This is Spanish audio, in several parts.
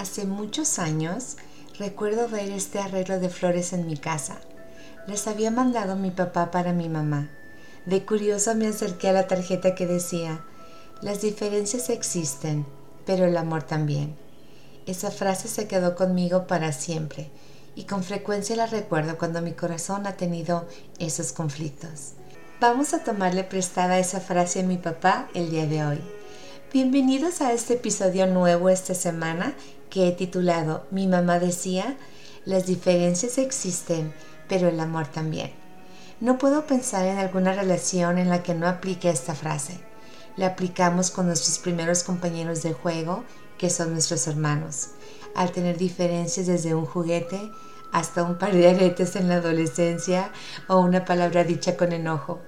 Hace muchos años recuerdo ver este arreglo de flores en mi casa. Les había mandado mi papá para mi mamá. De curioso me acerqué a la tarjeta que decía, las diferencias existen, pero el amor también. Esa frase se quedó conmigo para siempre y con frecuencia la recuerdo cuando mi corazón ha tenido esos conflictos. Vamos a tomarle prestada esa frase a mi papá el día de hoy. Bienvenidos a este episodio nuevo esta semana que he titulado Mi mamá decía, las diferencias existen, pero el amor también. No puedo pensar en alguna relación en la que no aplique esta frase. La aplicamos con nuestros primeros compañeros de juego, que son nuestros hermanos, al tener diferencias desde un juguete hasta un par de aretes en la adolescencia o una palabra dicha con enojo.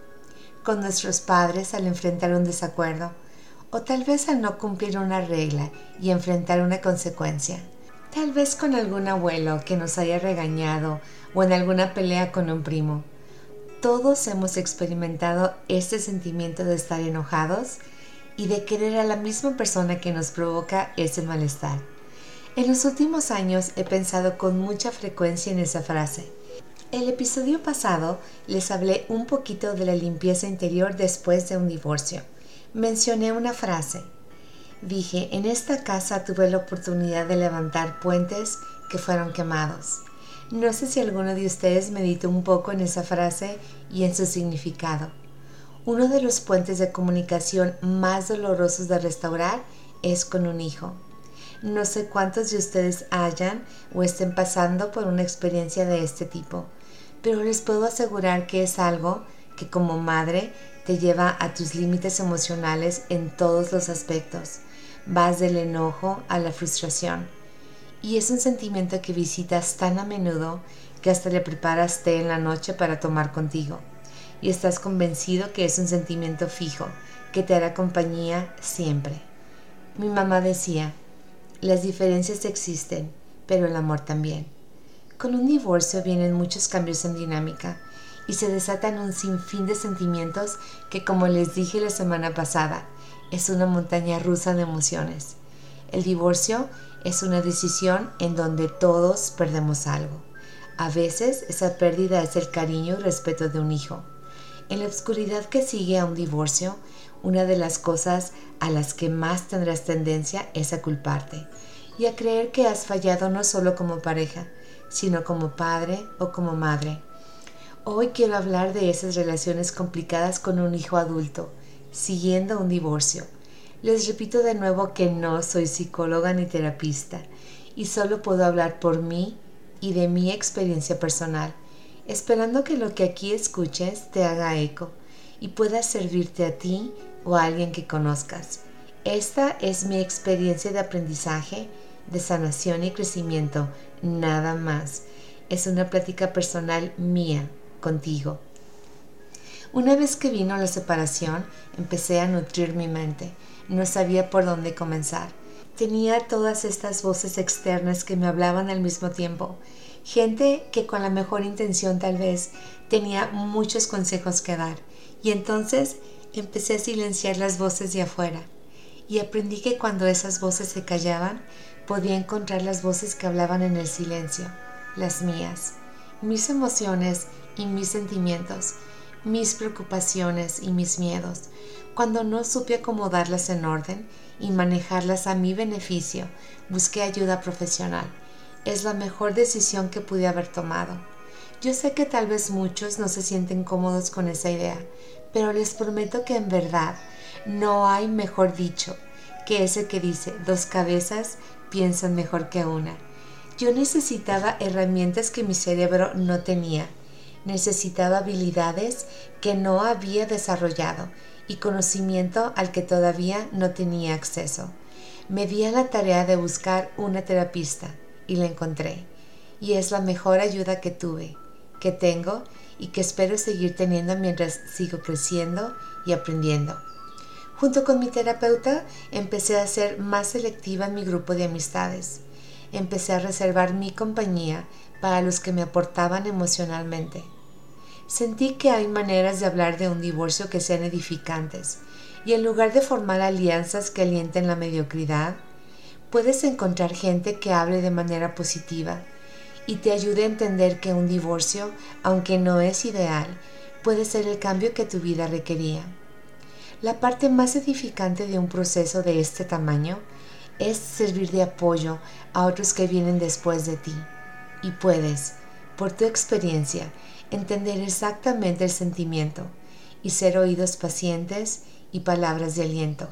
Con nuestros padres al enfrentar un desacuerdo o tal vez al no cumplir una regla y enfrentar una consecuencia. Tal vez con algún abuelo que nos haya regañado o en alguna pelea con un primo. Todos hemos experimentado este sentimiento de estar enojados y de querer a la misma persona que nos provoca ese malestar. En los últimos años he pensado con mucha frecuencia en esa frase. El episodio pasado les hablé un poquito de la limpieza interior después de un divorcio mencioné una frase. Dije, en esta casa tuve la oportunidad de levantar puentes que fueron quemados. No sé si alguno de ustedes meditó un poco en esa frase y en su significado. Uno de los puentes de comunicación más dolorosos de restaurar es con un hijo. No sé cuántos de ustedes hayan o estén pasando por una experiencia de este tipo, pero les puedo asegurar que es algo que como madre te lleva a tus límites emocionales en todos los aspectos. Vas del enojo a la frustración. Y es un sentimiento que visitas tan a menudo que hasta le preparas té en la noche para tomar contigo. Y estás convencido que es un sentimiento fijo, que te hará compañía siempre. Mi mamá decía, las diferencias existen, pero el amor también. Con un divorcio vienen muchos cambios en dinámica y se desatan un sinfín de sentimientos que, como les dije la semana pasada, es una montaña rusa de emociones. El divorcio es una decisión en donde todos perdemos algo. A veces esa pérdida es el cariño y respeto de un hijo. En la oscuridad que sigue a un divorcio, una de las cosas a las que más tendrás tendencia es a culparte y a creer que has fallado no solo como pareja, sino como padre o como madre. Hoy quiero hablar de esas relaciones complicadas con un hijo adulto, siguiendo un divorcio. Les repito de nuevo que no soy psicóloga ni terapista y solo puedo hablar por mí y de mi experiencia personal, esperando que lo que aquí escuches te haga eco y pueda servirte a ti o a alguien que conozcas. Esta es mi experiencia de aprendizaje, de sanación y crecimiento, nada más. Es una plática personal mía contigo. Una vez que vino la separación, empecé a nutrir mi mente. No sabía por dónde comenzar. Tenía todas estas voces externas que me hablaban al mismo tiempo. Gente que con la mejor intención tal vez tenía muchos consejos que dar. Y entonces empecé a silenciar las voces de afuera. Y aprendí que cuando esas voces se callaban, podía encontrar las voces que hablaban en el silencio, las mías. Mis emociones y mis sentimientos, mis preocupaciones y mis miedos, cuando no supe acomodarlas en orden y manejarlas a mi beneficio, busqué ayuda profesional. Es la mejor decisión que pude haber tomado. Yo sé que tal vez muchos no se sienten cómodos con esa idea, pero les prometo que en verdad no hay mejor dicho que ese que dice dos cabezas piensan mejor que una. Yo necesitaba herramientas que mi cerebro no tenía necesitaba habilidades que no había desarrollado y conocimiento al que todavía no tenía acceso. Me di a la tarea de buscar una terapista y la encontré. Y es la mejor ayuda que tuve, que tengo y que espero seguir teniendo mientras sigo creciendo y aprendiendo. Junto con mi terapeuta empecé a ser más selectiva en mi grupo de amistades. Empecé a reservar mi compañía para los que me aportaban emocionalmente. Sentí que hay maneras de hablar de un divorcio que sean edificantes, y en lugar de formar alianzas que alienten la mediocridad, puedes encontrar gente que hable de manera positiva y te ayude a entender que un divorcio, aunque no es ideal, puede ser el cambio que tu vida requería. La parte más edificante de un proceso de este tamaño es servir de apoyo a otros que vienen después de ti. Y puedes, por tu experiencia, entender exactamente el sentimiento y ser oídos pacientes y palabras de aliento.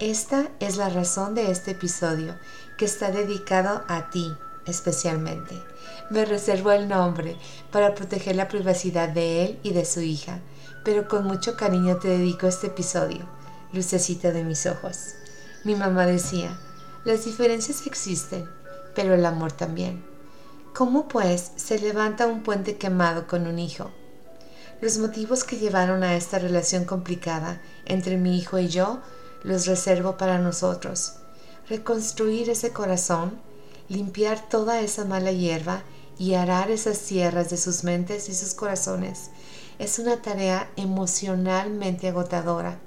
Esta es la razón de este episodio que está dedicado a ti especialmente. Me reservo el nombre para proteger la privacidad de él y de su hija, pero con mucho cariño te dedico este episodio, lucecita de mis ojos. Mi mamá decía, las diferencias existen, pero el amor también. ¿Cómo pues se levanta un puente quemado con un hijo? Los motivos que llevaron a esta relación complicada entre mi hijo y yo los reservo para nosotros. Reconstruir ese corazón, limpiar toda esa mala hierba y arar esas sierras de sus mentes y sus corazones es una tarea emocionalmente agotadora.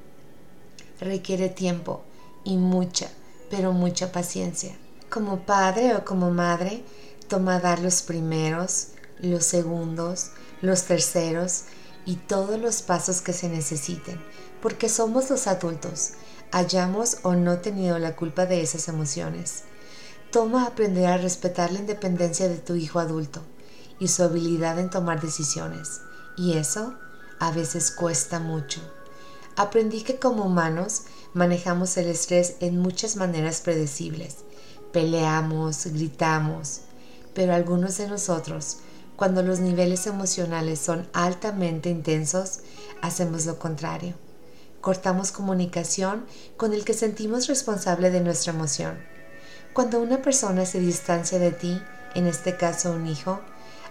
Requiere tiempo y mucha, pero mucha paciencia. Como padre o como madre, toma dar los primeros, los segundos, los terceros y todos los pasos que se necesiten, porque somos los adultos, hayamos o no tenido la culpa de esas emociones. Toma aprender a respetar la independencia de tu hijo adulto y su habilidad en tomar decisiones. Y eso a veces cuesta mucho. Aprendí que como humanos manejamos el estrés en muchas maneras predecibles. Peleamos, gritamos, pero algunos de nosotros, cuando los niveles emocionales son altamente intensos, hacemos lo contrario. Cortamos comunicación con el que sentimos responsable de nuestra emoción. Cuando una persona se distancia de ti, en este caso un hijo,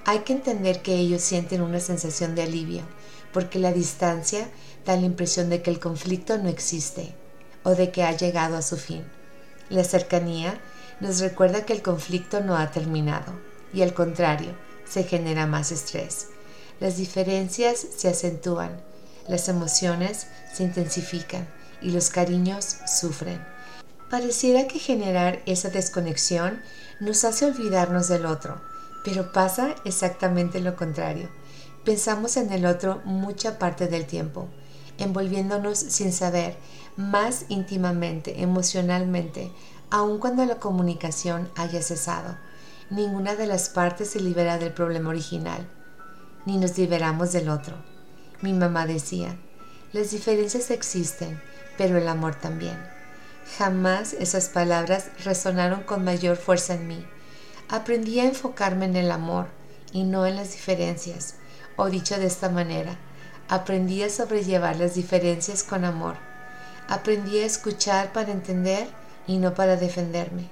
hay que entender que ellos sienten una sensación de alivio, porque la distancia da la impresión de que el conflicto no existe o de que ha llegado a su fin. La cercanía nos recuerda que el conflicto no ha terminado y al contrario, se genera más estrés. Las diferencias se acentúan, las emociones se intensifican y los cariños sufren. Pareciera que generar esa desconexión nos hace olvidarnos del otro, pero pasa exactamente lo contrario. Pensamos en el otro mucha parte del tiempo, envolviéndonos sin saber, más íntimamente, emocionalmente, aun cuando la comunicación haya cesado. Ninguna de las partes se libera del problema original, ni nos liberamos del otro. Mi mamá decía, las diferencias existen, pero el amor también. Jamás esas palabras resonaron con mayor fuerza en mí aprendí a enfocarme en el amor y no en las diferencias, o dicho de esta manera, aprendí a sobrellevar las diferencias con amor. Aprendí a escuchar para entender y no para defenderme.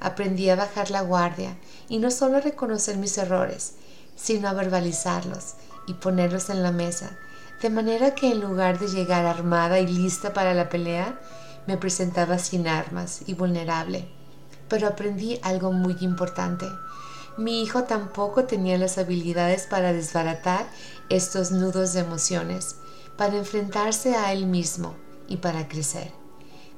Aprendí a bajar la guardia y no solo a reconocer mis errores, sino a verbalizarlos y ponerlos en la mesa, de manera que en lugar de llegar armada y lista para la pelea, me presentaba sin armas y vulnerable pero aprendí algo muy importante. Mi hijo tampoco tenía las habilidades para desbaratar estos nudos de emociones, para enfrentarse a él mismo y para crecer.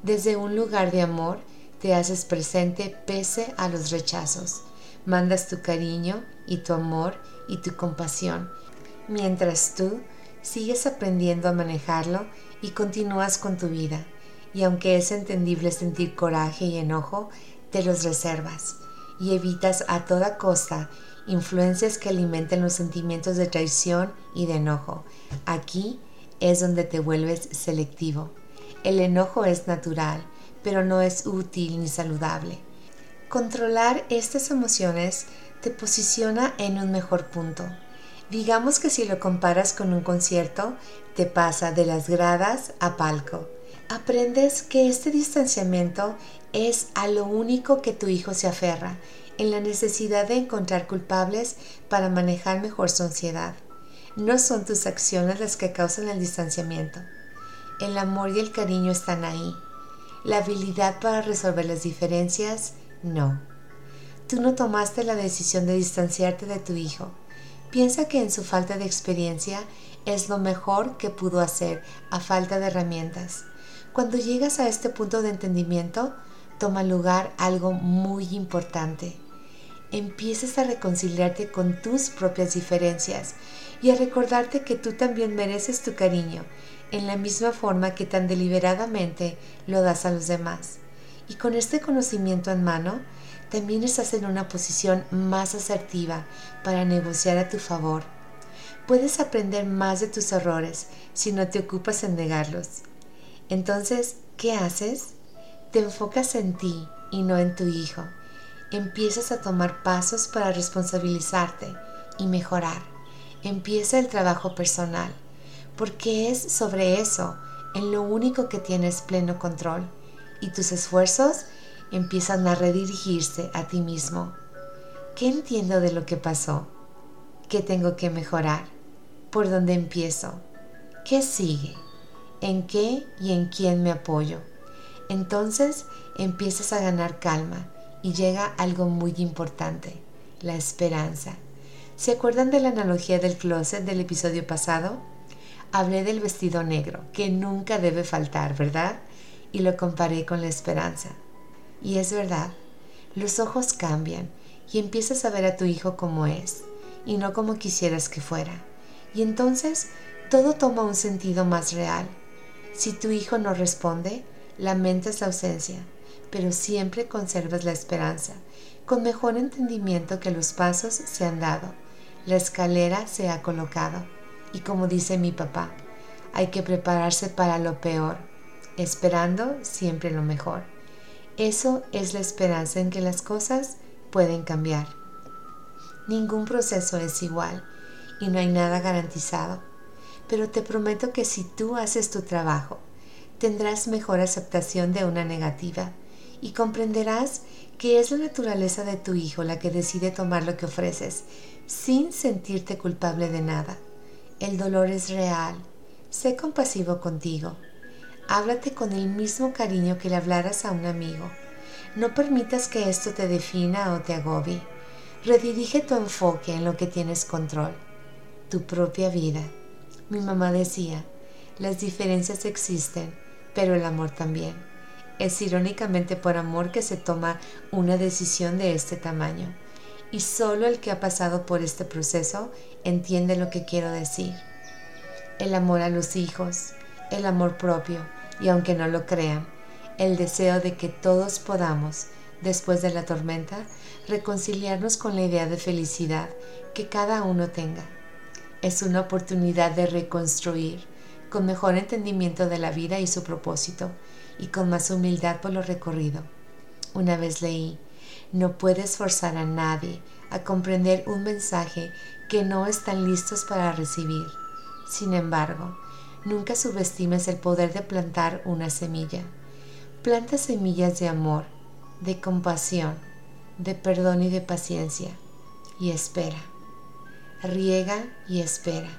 Desde un lugar de amor te haces presente pese a los rechazos. Mandas tu cariño y tu amor y tu compasión, mientras tú sigues aprendiendo a manejarlo y continúas con tu vida. Y aunque es entendible sentir coraje y enojo, te los reservas y evitas a toda costa influencias que alimenten los sentimientos de traición y de enojo. Aquí es donde te vuelves selectivo. El enojo es natural, pero no es útil ni saludable. Controlar estas emociones te posiciona en un mejor punto. Digamos que si lo comparas con un concierto, te pasa de las gradas a palco. Aprendes que este distanciamiento es a lo único que tu hijo se aferra, en la necesidad de encontrar culpables para manejar mejor su ansiedad. No son tus acciones las que causan el distanciamiento. El amor y el cariño están ahí. La habilidad para resolver las diferencias, no. Tú no tomaste la decisión de distanciarte de tu hijo. Piensa que en su falta de experiencia es lo mejor que pudo hacer a falta de herramientas. Cuando llegas a este punto de entendimiento, toma lugar algo muy importante. Empiezas a reconciliarte con tus propias diferencias y a recordarte que tú también mereces tu cariño en la misma forma que tan deliberadamente lo das a los demás. Y con este conocimiento en mano, también estás en una posición más asertiva para negociar a tu favor. Puedes aprender más de tus errores si no te ocupas en negarlos. Entonces, ¿qué haces? Te enfocas en ti y no en tu hijo. Empiezas a tomar pasos para responsabilizarte y mejorar. Empieza el trabajo personal, porque es sobre eso en lo único que tienes pleno control y tus esfuerzos empiezan a redirigirse a ti mismo. ¿Qué entiendo de lo que pasó? ¿Qué tengo que mejorar? ¿Por dónde empiezo? ¿Qué sigue? ¿En qué y en quién me apoyo? Entonces empiezas a ganar calma y llega algo muy importante, la esperanza. ¿Se acuerdan de la analogía del closet del episodio pasado? Hablé del vestido negro, que nunca debe faltar, ¿verdad? Y lo comparé con la esperanza. Y es verdad, los ojos cambian y empiezas a ver a tu hijo como es y no como quisieras que fuera. Y entonces todo toma un sentido más real. Si tu hijo no responde, lamentas la ausencia, pero siempre conservas la esperanza, con mejor entendimiento que los pasos se han dado, la escalera se ha colocado. Y como dice mi papá, hay que prepararse para lo peor, esperando siempre lo mejor. Eso es la esperanza en que las cosas pueden cambiar. Ningún proceso es igual y no hay nada garantizado, pero te prometo que si tú haces tu trabajo, tendrás mejor aceptación de una negativa y comprenderás que es la naturaleza de tu hijo la que decide tomar lo que ofreces sin sentirte culpable de nada. El dolor es real. Sé compasivo contigo Háblate con el mismo cariño que le hablaras a un amigo. No permitas que esto te defina o te agobie. Redirige tu enfoque en lo que tienes control, tu propia vida. Mi mamá decía, las diferencias existen, pero el amor también. Es irónicamente por amor que se toma una decisión de este tamaño. Y solo el que ha pasado por este proceso entiende lo que quiero decir. El amor a los hijos, el amor propio, y aunque no lo crean, el deseo de que todos podamos, después de la tormenta, reconciliarnos con la idea de felicidad que cada uno tenga. Es una oportunidad de reconstruir, con mejor entendimiento de la vida y su propósito, y con más humildad por lo recorrido. Una vez leí, no puedes forzar a nadie a comprender un mensaje que no están listos para recibir. Sin embargo, Nunca subestimes el poder de plantar una semilla. Planta semillas de amor, de compasión, de perdón y de paciencia. Y espera. Riega y espera.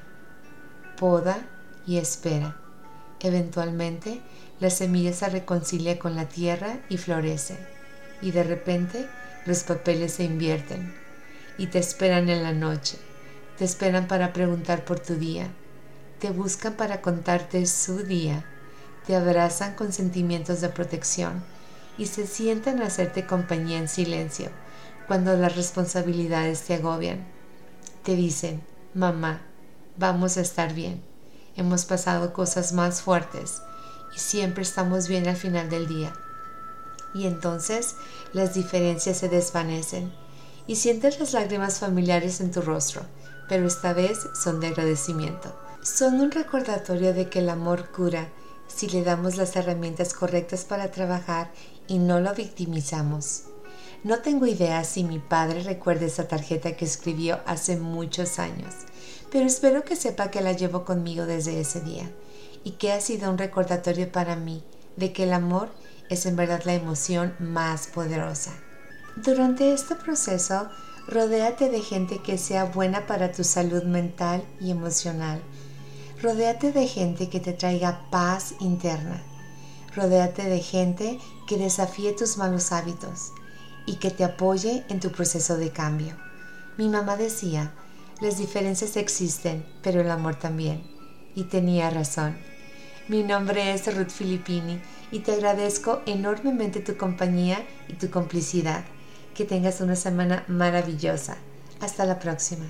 Poda y espera. Eventualmente, la semilla se reconcilia con la tierra y florece. Y de repente, los papeles se invierten. Y te esperan en la noche. Te esperan para preguntar por tu día te buscan para contarte su día, te abrazan con sentimientos de protección y se sienten a hacerte compañía en silencio cuando las responsabilidades te agobian. Te dicen, mamá, vamos a estar bien. Hemos pasado cosas más fuertes y siempre estamos bien al final del día. Y entonces las diferencias se desvanecen y sientes las lágrimas familiares en tu rostro, pero esta vez son de agradecimiento son un recordatorio de que el amor cura si le damos las herramientas correctas para trabajar y no lo victimizamos. No tengo idea si mi padre recuerda esa tarjeta que escribió hace muchos años, pero espero que sepa que la llevo conmigo desde ese día y que ha sido un recordatorio para mí de que el amor es en verdad la emoción más poderosa. Durante este proceso, rodéate de gente que sea buena para tu salud mental y emocional Rodéate de gente que te traiga paz interna. Rodéate de gente que desafíe tus malos hábitos y que te apoye en tu proceso de cambio. Mi mamá decía, las diferencias existen, pero el amor también. Y tenía razón. Mi nombre es Ruth Filippini y te agradezco enormemente tu compañía y tu complicidad. Que tengas una semana maravillosa. Hasta la próxima.